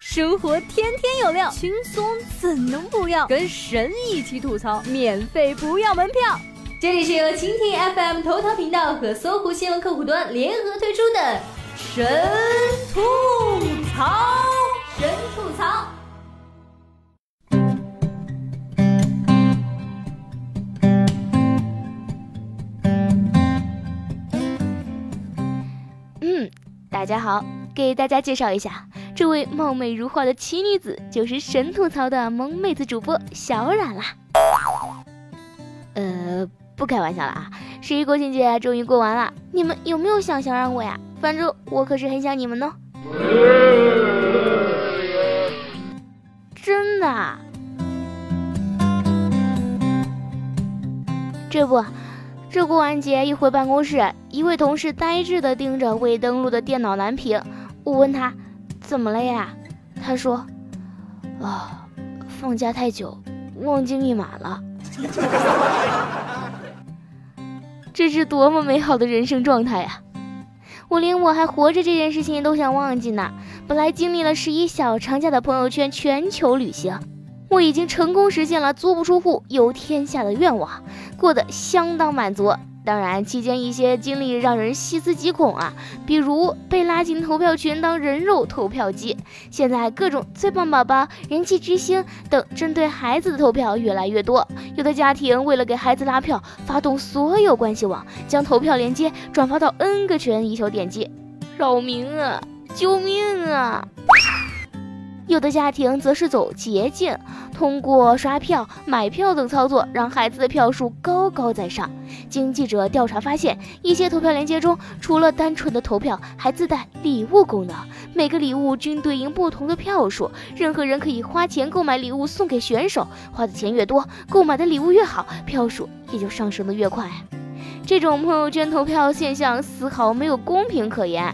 生活天天有料，轻松怎能不要？跟神一起吐槽，免费不要门票。这里是由蜻蜓 FM 头条频道和搜狐新闻客户端联合推出的神吐槽，神吐槽。嗯，大家好，给大家介绍一下，这位貌美如花的奇女子就是神吐槽的萌妹子主播小冉啦。呃，不开玩笑了啊，十一国庆节终于过完了，你们有没有想小冉我呀？反正我可是很想你们呢。真的？这不。这过完节一回办公室，一位同事呆滞的盯着未登录的电脑蓝屏。我问他：“怎么了呀？”他说：“啊，放假太久，忘记密码了。”这是多么美好的人生状态呀！我连我还活着这件事情都想忘记呢。本来经历了十一小长假的朋友圈全球旅行。我已经成功实现了足不出户游天下的愿望，过得相当满足。当然，期间一些经历让人细思极恐啊，比如被拉进投票群当人肉投票机。现在各种最棒宝宝、人气之星等针对孩子的投票越来越多，有的家庭为了给孩子拉票，发动所有关系网，将投票链接转发到 N 个群，以求点击。扰民啊！救命啊！有的家庭则是走捷径，通过刷票、买票等操作，让孩子的票数高高在上。经记者调查发现，一些投票链接中，除了单纯的投票，还自带礼物功能，每个礼物均对应不同的票数。任何人可以花钱购买礼物送给选手，花的钱越多，购买的礼物越好，票数也就上升的越快。这种朋友圈投票现象丝毫没有公平可言。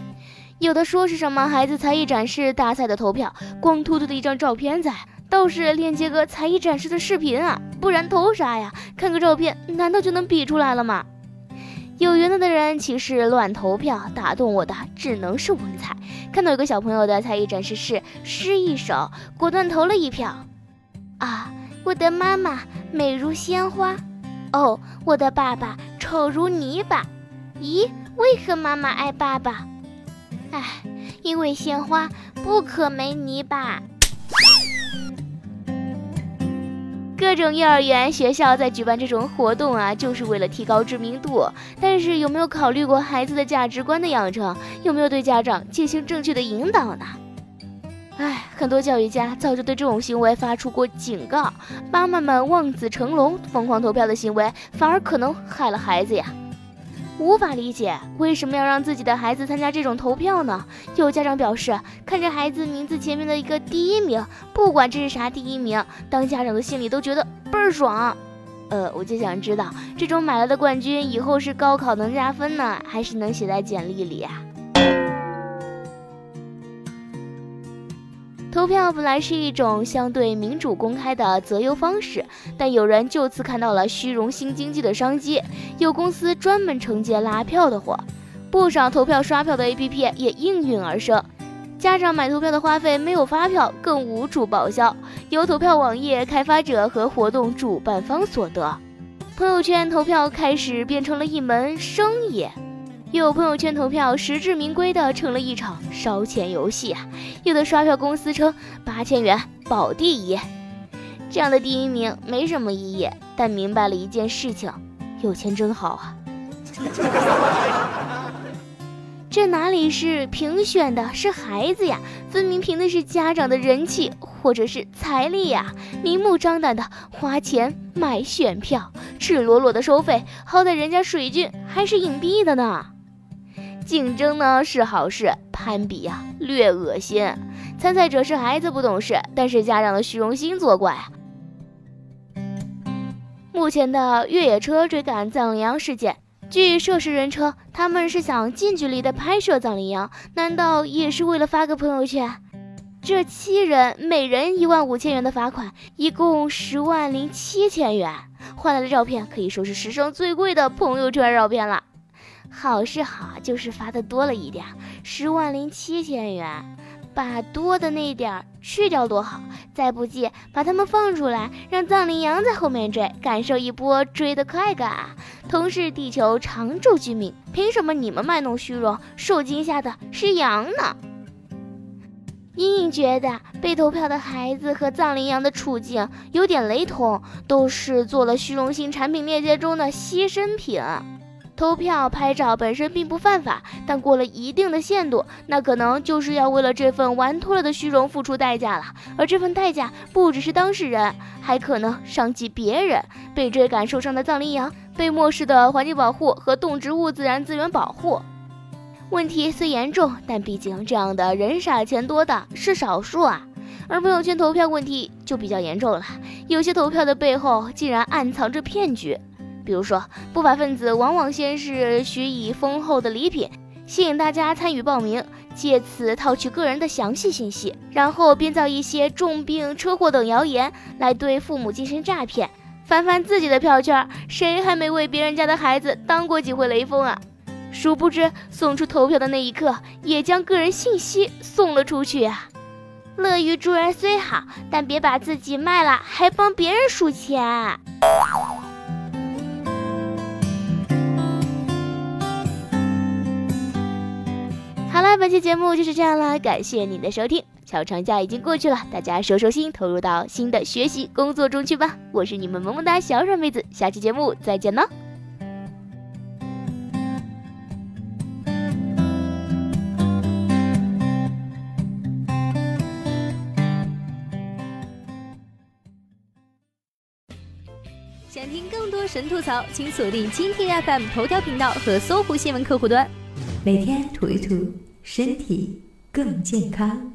有的说是什么孩子才艺展示大赛的投票，光秃秃的一张照片在，倒是链接个才艺展示的视频啊，不然投啥呀？看个照片，难道就能比出来了吗？有缘的人岂是乱投票，打动我的只能是文采。看到有个小朋友的才艺展示是诗一首，果断投了一票。啊，我的妈妈美如鲜花，哦，我的爸爸丑如泥巴。咦，为何妈妈爱爸爸？唉，因为鲜花不可没泥巴。各种幼儿园、学校在举办这种活动啊，就是为了提高知名度。但是有没有考虑过孩子的价值观的养成？有没有对家长进行正确的引导呢？唉，很多教育家早就对这种行为发出过警告。妈妈们望子成龙、疯狂投票的行为，反而可能害了孩子呀。无法理解为什么要让自己的孩子参加这种投票呢？有家长表示，看着孩子名字前面的一个第一名，不管这是啥第一名，当家长的心里都觉得倍儿爽。呃，我就想知道，这种买来的冠军以后是高考能加分呢，还是能写在简历里啊？投票本来是一种相对民主公开的择优方式，但有人就此看到了虚荣心经济的商机，有公司专门承接拉票的活，不少投票刷票的 APP 也应运而生。家长买投票的花费没有发票，更无助报销，由投票网页开发者和活动主办方所得。朋友圈投票开始变成了一门生意。有朋友圈投票实至名归的成了一场烧钱游戏啊！有的刷票公司称八千元保第一，这样的第一名没什么意义，但明白了一件事情：有钱真好啊！这哪里是评选的，是孩子呀！分明凭的是家长的人气或者是财力呀！明目张胆的花钱买选票，赤裸裸的收费，好歹人家水军还是隐蔽的呢。竞争呢是好事，攀比呀略恶心。参赛者是孩子不懂事，但是家长的虚荣心作怪。目前的越野车追赶藏羚羊事件，据涉事人称，他们是想近距离的拍摄藏羚羊，难道也是为了发个朋友圈？这七人每人一万五千元的罚款，一共十万零七千元，换来的照片可以说是史上最贵的朋友圈照片了。好是好，就是发的多了一点，十万零七千元，把多的那点儿去掉多好。再不济，把他们放出来，让藏羚羊在后面追，感受一波追的快感。同是地球常住居民，凭什么你们卖弄虚荣，受惊吓的是羊呢？莹莹觉得被投票的孩子和藏羚羊的处境有点雷同，都是做了虚荣心产品链接中的牺牲品。投票拍照本身并不犯法，但过了一定的限度，那可能就是要为了这份玩脱了的虚荣付出代价了。而这份代价不只是当事人，还可能伤及别人。被追赶受伤的藏羚羊，被漠视的环境保护和动植物自然资源保护。问题虽严重，但毕竟这样的人傻钱多的是少数啊。而朋友圈投票问题就比较严重了，有些投票的背后竟然暗藏着骗局。比如说，不法分子往往先是许以丰厚的礼品，吸引大家参与报名，借此套取个人的详细信息，然后编造一些重病、车祸等谣言来对父母进行诈骗。翻翻自己的票券，谁还没为别人家的孩子当过几回雷锋啊？殊不知，送出投票的那一刻，也将个人信息送了出去啊！乐于助人虽好，但别把自己卖了，还帮别人数钱。本期节目就是这样了，感谢您的收听。小长假已经过去了，大家收收心，投入到新的学习工作中去吧。我是你们萌萌哒小软妹子，下期节目再见喽。想听更多神吐槽，请锁定蜻蜓 FM 头条频道和搜狐新闻客户端，每天吐一吐。身体更健康。